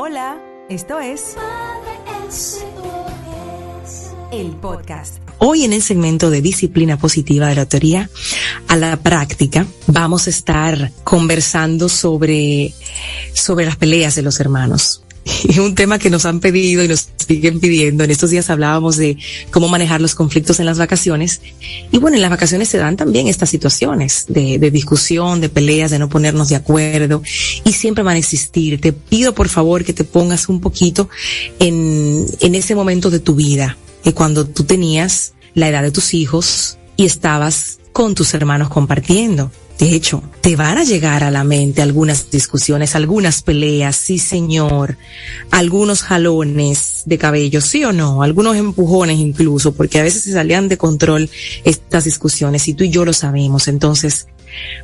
Hola, esto es el podcast. Hoy en el segmento de disciplina positiva de la teoría a la práctica vamos a estar conversando sobre, sobre las peleas de los hermanos. Es un tema que nos han pedido y nos siguen pidiendo. En estos días hablábamos de cómo manejar los conflictos en las vacaciones. Y bueno, en las vacaciones se dan también estas situaciones de, discusión, de peleas, de no ponernos de acuerdo. Y siempre van a existir. Te pido por favor que te pongas un poquito en, ese momento de tu vida, que cuando tú tenías la edad de tus hijos y estabas con tus hermanos compartiendo. De hecho, te van a llegar a la mente algunas discusiones, algunas peleas, sí señor, algunos jalones de cabello, sí o no, algunos empujones incluso, porque a veces se salían de control estas discusiones y tú y yo lo sabemos. Entonces,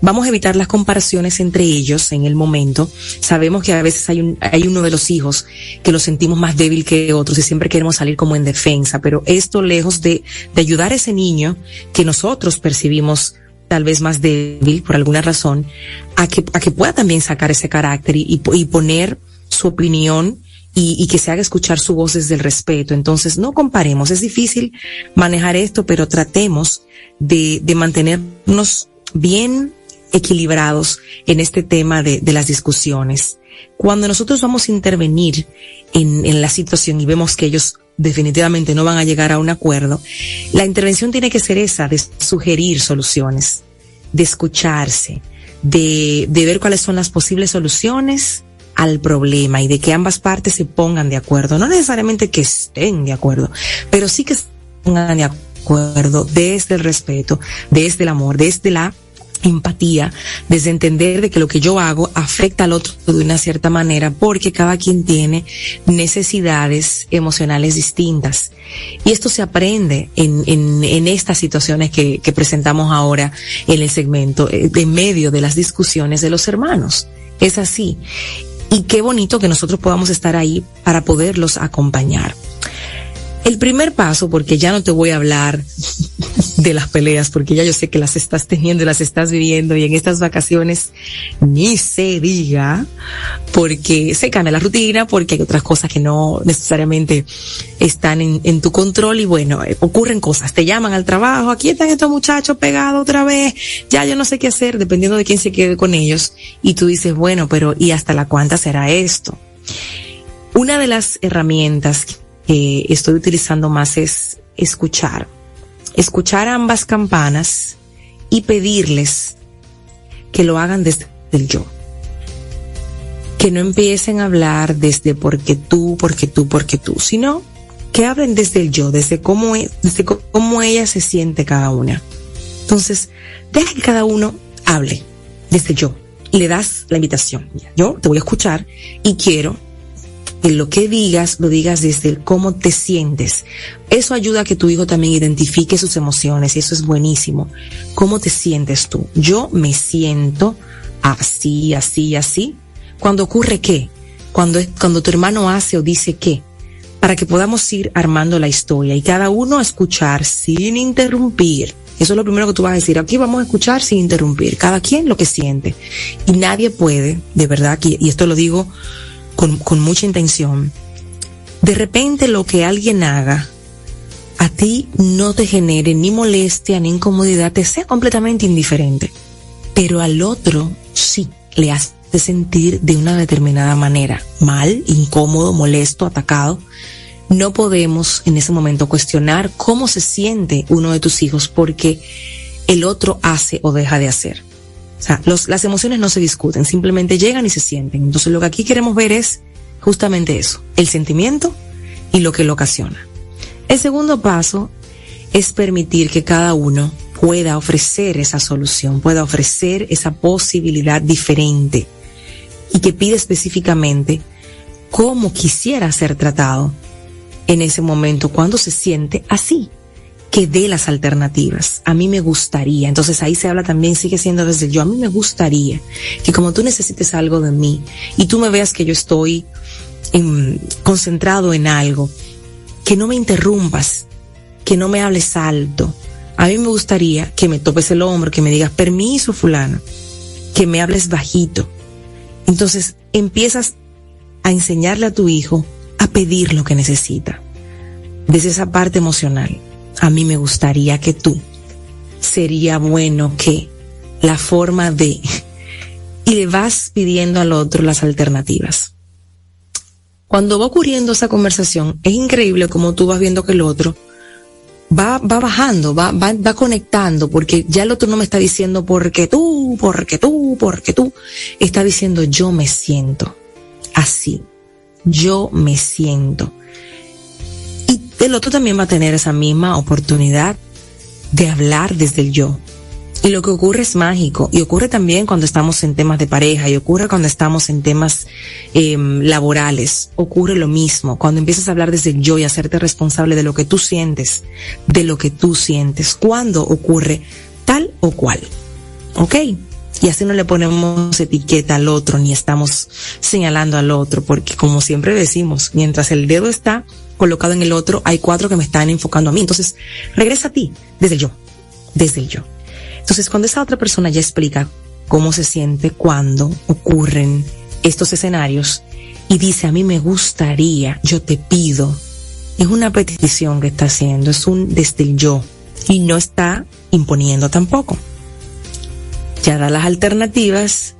Vamos a evitar las comparaciones entre ellos en el momento. Sabemos que a veces hay, un, hay uno de los hijos que lo sentimos más débil que otros y siempre queremos salir como en defensa, pero esto lejos de, de ayudar a ese niño que nosotros percibimos tal vez más débil por alguna razón, a que, a que pueda también sacar ese carácter y, y poner su opinión y, que se haga escuchar su voz desde el respeto. Entonces, no comparemos. Es difícil manejar esto, pero tratemos de, de mantenernos bien equilibrados en este tema de, de las discusiones. Cuando nosotros vamos a intervenir en, en la situación y vemos que ellos definitivamente no van a llegar a un acuerdo, la intervención tiene que ser esa, de sugerir soluciones, de escucharse, de, ver cuáles son las posibles soluciones al problema y de que ambas partes se pongan de acuerdo. No necesariamente que estén de acuerdo, pero sí que se pongan de acuerdo desde el respeto, desde el amor, desde la empatía, desde entender de que lo que yo hago afecta al otro de una cierta manera, porque cada quien tiene necesidades emocionales distintas. Y esto se aprende en, en, estas situaciones que, que presentamos ahora en el segmento, eh, en medio de las discusiones de los hermanos. Es así. Y qué bonito que nosotros podamos estar ahí para poderlos acompañar. El primer paso, porque ya no te voy a hablar de las peleas, porque ya yo sé que las estás teniendo y las estás viviendo y en estas vacaciones ni se diga, porque se cambia la rutina, porque hay otras cosas que no necesariamente están en, tu control y bueno, eh, ocurren cosas, te llaman al trabajo, aquí están estos muchachos pegados otra vez, ya yo no sé qué hacer, dependiendo de quién se quede con ellos, y tú dices, bueno, pero ¿y hasta la cuánta será esto? Una de las herramientas que estoy utilizando más es escuchar. Escuchar ambas campanas y pedirles que lo hagan desde el yo. Que no empiecen a hablar desde porque tú, porque tú, porque tú, sino que hablen desde el yo, desde cómo, e, desde cómo ella se siente cada una. Entonces, deja que cada uno hable desde yo. Y le das la invitación. Yo te voy a escuchar y quiero que lo que digas lo digas desde cómo te sientes. Eso ayuda a que tu hijo también identifique sus emociones y eso es buenísimo. ¿Cómo te sientes tú? Yo me siento así, así, así. Cuando ocurre qué? Cuando, cuando tu hermano hace o dice qué? Para que podamos ir armando la historia y cada uno escuchar sin interrumpir. Eso es lo primero que tú vas a decir. Aquí vamos a escuchar sin interrumpir. Cada quien lo que siente. Y nadie puede, de verdad, y esto lo digo con, mucha intención, de repente lo que alguien haga a ti no te genere ni molestia ni incomodidad, te sea completamente indiferente, pero al otro sí le hace sentir de una determinada manera, mal, incómodo, molesto, atacado. No podemos en ese momento cuestionar cómo se siente uno de tus hijos porque el otro hace o deja de hacer. O sea, las emociones no se discuten, simplemente llegan y se sienten. Entonces lo que aquí queremos ver es justamente eso, el sentimiento y lo que lo ocasiona. El segundo paso es permitir que cada uno pueda ofrecer esa solución, pueda ofrecer esa posibilidad diferente y que pide específicamente cómo quisiera ser tratado en ese momento cuando se siente así que dé las alternativas. A mí me gustaría. Entonces ahí se habla también, sigue siendo desde yo. A mí me gustaría que como tú necesites algo de mí y tú me veas que yo estoy en, concentrado en algo, que no me interrumpas, que no me hables alto. A mí me gustaría que me topes el hombro, que me digas permiso fulano, que me hables bajito. Entonces empiezas a enseñarle a tu hijo a pedir lo que necesita. Desde esa parte emocional, a mí me gustaría que tú, sería bueno que la forma de, y le vas pidiendo al otro las alternativas. Cuando va ocurriendo esa conversación, es increíble como tú vas viendo que el otro va, va bajando, va, va, va conectando, porque ya el otro no me está diciendo porque tú, porque tú, porque tú, está diciendo yo me siento así, yo me siento. El otro también va a tener esa misma oportunidad de hablar desde el yo. Y lo que ocurre es mágico y ocurre también cuando estamos en temas de pareja y ocurre cuando estamos en temas em, laborales. Ocurre lo mismo cuando empiezas a hablar desde el yo y hacerte responsable de lo que tú sientes, de lo que tú sientes, cuando ocurre tal o cual. ¿Ok? Y así no le ponemos etiqueta al otro ni estamos señalando al otro, porque como siempre decimos, mientras el dedo está colocado en el otro, hay cuatro que me están enfocando a mí. Entonces, regresa a ti, desde el yo, desde el yo. Entonces, cuando esa otra persona ya explica cómo se siente cuando ocurren estos escenarios y dice, a mí me gustaría, yo te pido, es una petición que está haciendo, es un desde el yo y no está imponiendo tampoco. Ya da las alternativas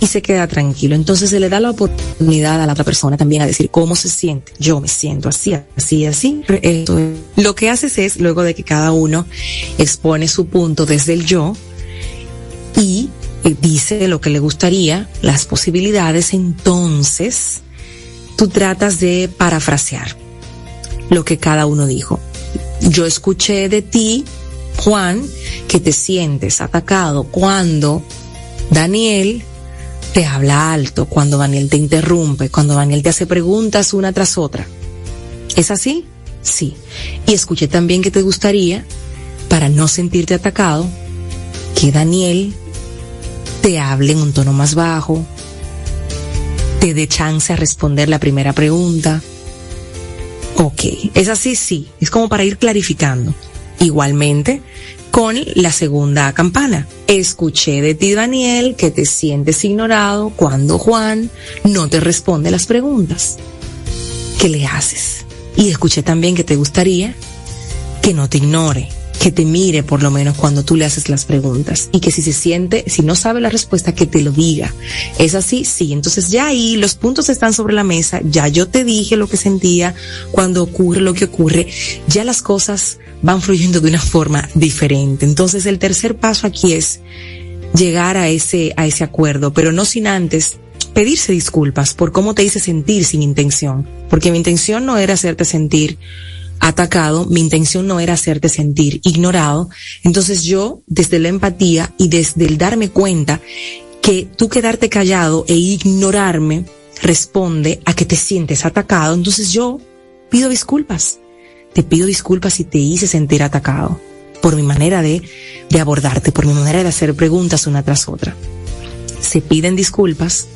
y se queda tranquilo. Entonces se le da la oportunidad a la otra persona también a decir cómo se siente. Yo me siento así, así, así. Lo que haces es, luego de que cada uno expone su punto desde el yo y eh, dice lo que le gustaría, las posibilidades, entonces tú tratas de parafrasear lo que cada uno dijo. Yo escuché de ti, Juan, que te sientes atacado cuando Daniel te habla alto, cuando Daniel te interrumpe, cuando Daniel te hace preguntas una tras otra. ¿Es así? Sí. Y escuché también que te gustaría, para no sentirte atacado, que Daniel te hable en un tono más bajo, te dé chance a responder la primera pregunta. Ok, es así, sí, es como para ir clarificando. Igualmente, con la segunda campana. Escuché de ti, Daniel, que te sientes ignorado cuando Juan no te responde las preguntas. ¿Qué le haces? Y escuché también que te gustaría que no te ignore, que te mire por lo menos cuando tú le haces las preguntas y que si se siente, si no sabe la respuesta, que te lo diga. ¿Es así? Sí. Entonces ya ahí los puntos están sobre la mesa, ya yo te dije lo que sentía cuando ocurre lo que ocurre, ya las cosas van fluyendo de una forma diferente. Entonces el tercer paso aquí es llegar a ese, a ese acuerdo, pero no sin antes pedirse disculpas por cómo te hice sentir sin intención, porque mi intención no era hacerte sentir atacado, mi intención no era hacerte sentir ignorado. Entonces yo, desde la empatía y desde el darme cuenta que tú quedarte callado e ignorarme responde a que te sientes atacado, entonces yo pido disculpas. Te pido disculpas si te hice sentir atacado por mi manera de, de abordarte, por mi manera de hacer preguntas una tras otra. Se piden disculpas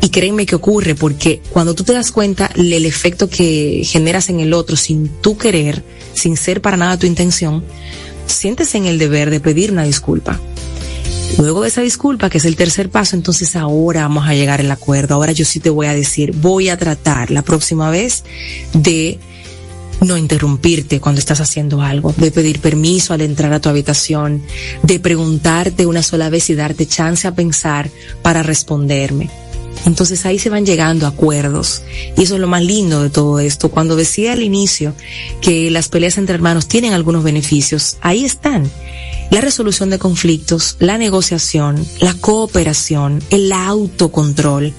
y créeme que ocurre porque cuando tú te das cuenta el efecto que generas en el otro sin tú querer, sin ser para nada tu intención, sientes en el deber de pedir una disculpa. Luego de esa disculpa, que es el tercer paso, entonces ahora vamos a llegar al acuerdo. Ahora yo sí te voy a decir, voy a tratar la próxima vez de no interrumpirte cuando estás haciendo algo, de pedir permiso al entrar a tu habitación, de preguntarte una sola vez y darte chance a pensar para responderme. Entonces ahí se van llegando acuerdos. Y eso es lo más lindo de todo esto. Cuando decía al inicio que las peleas entre hermanos tienen algunos beneficios, ahí están. La resolución de conflictos, la negociación, la cooperación, el autocontrol,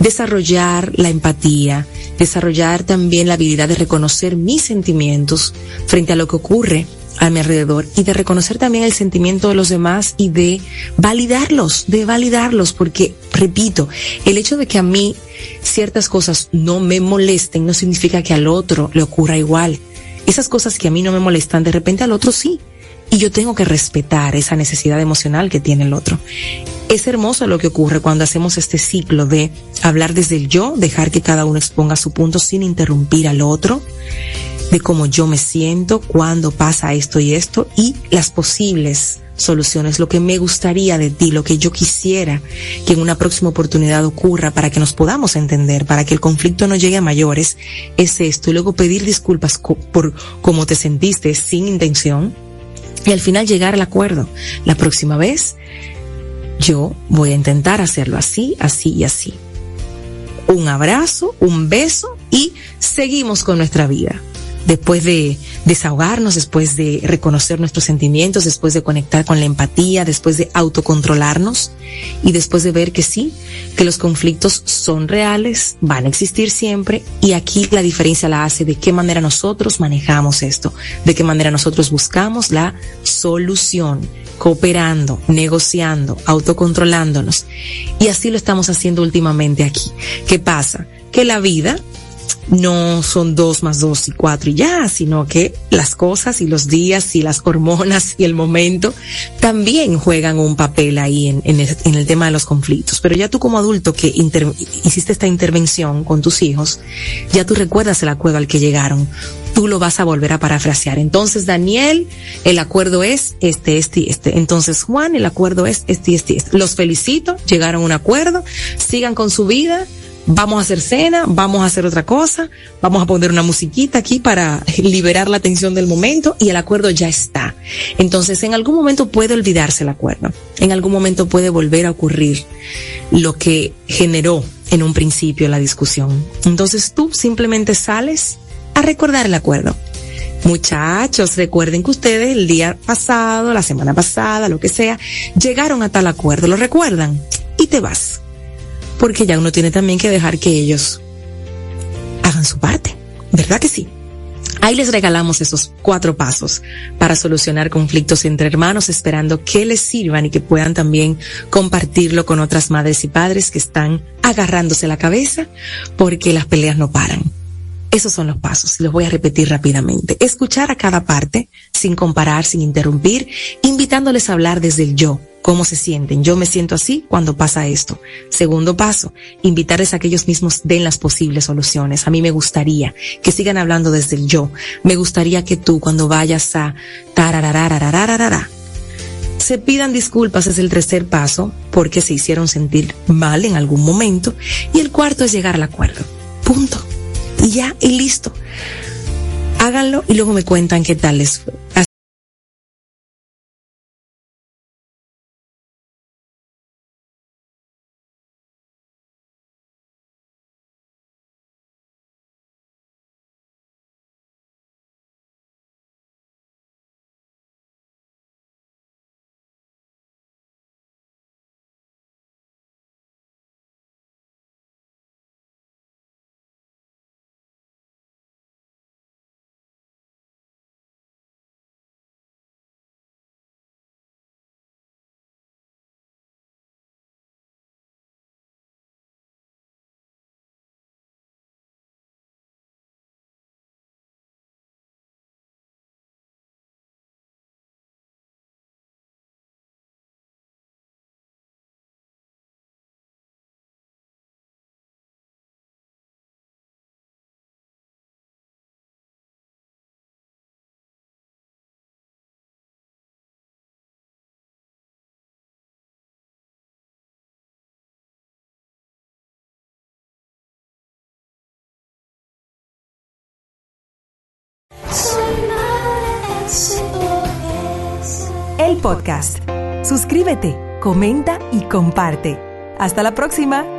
desarrollar la empatía, desarrollar también la habilidad de reconocer mis sentimientos frente a lo que ocurre a mi alrededor y de reconocer también el sentimiento de los demás y de validarlos, de validarlos, porque, repito, el hecho de que a mí ciertas cosas no me molesten no significa que al otro le ocurra igual. Esas cosas que a mí no me molestan, de repente al otro sí. Y yo tengo que respetar esa necesidad emocional que tiene el otro. Es hermoso lo que ocurre cuando hacemos este ciclo de hablar desde el yo, dejar que cada uno exponga su punto sin interrumpir al otro de cómo yo me siento cuando pasa esto y esto y las posibles soluciones, lo que me gustaría de ti, lo que yo quisiera que en una próxima oportunidad ocurra para que nos podamos entender, para que el conflicto no llegue a mayores, es esto. Y luego pedir disculpas por cómo te sentiste sin intención y al final llegar al acuerdo. La próxima vez yo voy a intentar hacerlo así, así y así. Un abrazo, un beso y seguimos con nuestra vida después de desahogarnos, después de reconocer nuestros sentimientos, después de conectar con la empatía, después de autocontrolarnos y después de ver que sí, que los conflictos son reales, van a existir siempre y aquí la diferencia la hace de qué manera nosotros manejamos esto, de qué manera nosotros buscamos la solución, cooperando, negociando, autocontrolándonos. Y así lo estamos haciendo últimamente aquí. ¿Qué pasa? Que la vida no son dos más dos y cuatro y ya, sino que las cosas y los días y las hormonas y el momento también juegan un papel ahí en, el, tema de los conflictos. Pero ya tú como adulto que hiciste esta intervención con tus hijos, ya tú recuerdas el acuerdo al que llegaron. Tú lo vas a volver a parafrasear. Entonces, Daniel, el acuerdo es este, este este. Entonces, Juan, el acuerdo es este este, este. Los felicito, llegaron a un acuerdo, sigan con su vida vamos a hacer cena, vamos a hacer otra cosa, vamos a poner una musiquita aquí para liberar la tensión del momento y el acuerdo ya está. Entonces, en algún momento puede olvidarse el acuerdo, en algún momento puede volver a ocurrir lo que generó en un principio la discusión. Entonces tú simplemente sales a recordar el acuerdo. Muchachos, recuerden que ustedes el día pasado, la semana pasada, lo que sea, llegaron a tal acuerdo, ¿lo recuerdan? Y te vas porque ya uno tiene también que dejar que ellos hagan su parte, ¿verdad que sí? Ahí les regalamos esos cuatro pasos para solucionar conflictos entre hermanos, esperando que les sirvan y que puedan también compartirlo con otras madres y padres que están agarrándose la cabeza porque las peleas no paran. Esos son los pasos los voy a repetir rápidamente. Escuchar a cada parte sin comparar, sin interrumpir, invitándoles a hablar desde el yo, cómo se sienten. Yo me siento así cuando pasa esto. Segundo paso, invitarles a que ellos mismos den las posibles soluciones. A mí me gustaría que sigan hablando desde el yo. Me gustaría que tú cuando vayas a tarararararararara, se pidan disculpas es el tercer paso porque se hicieron sentir mal en algún momento y el cuarto es llegar al acuerdo. Punto. Y ya, y listo. Háganlo y luego me cuentan qué tal les fue. El podcast. Suscríbete, comenta y comparte. Hasta la próxima.